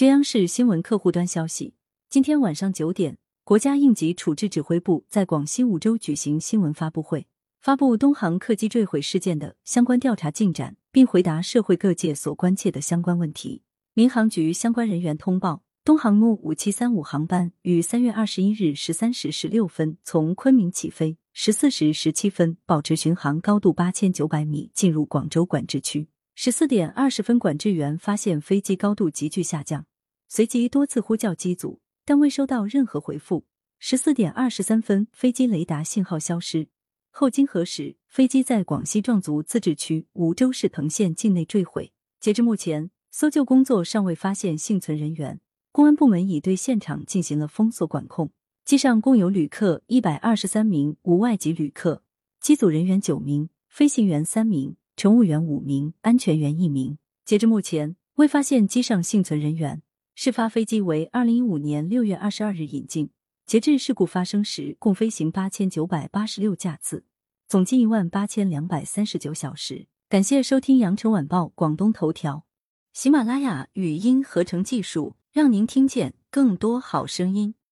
据央视新闻客户端消息，今天晚上九点，国家应急处置指挥部在广西梧州举行新闻发布会，发布东航客机坠毁事件的相关调查进展，并回答社会各界所关切的相关问题。民航局相关人员通报，东航木五七三五航班于三月二十一日十三时十六分从昆明起飞，十四时十七分保持巡航高度八千九百米，进入广州管制区。十四点二十分，管制员发现飞机高度急剧下降。随即多次呼叫机组，但未收到任何回复。十四点二十三分，飞机雷达信号消失。后经核实，飞机在广西壮族自治区梧州市藤县境内坠毁。截至目前，搜救工作尚未发现幸存人员。公安部门已对现场进行了封锁管控。机上共有旅客一百二十三名，无外籍旅客。机组人员九名，飞行员三名，乘务员五名，安全员一名。截至目前，未发现机上幸存人员。事发飞机为二零一五年六月二十二日引进，截至事故发生时，共飞行八千九百八十六架次，总计一万八千两百三十九小时。感谢收听羊城晚报广东头条，喜马拉雅语音合成技术，让您听见更多好声音。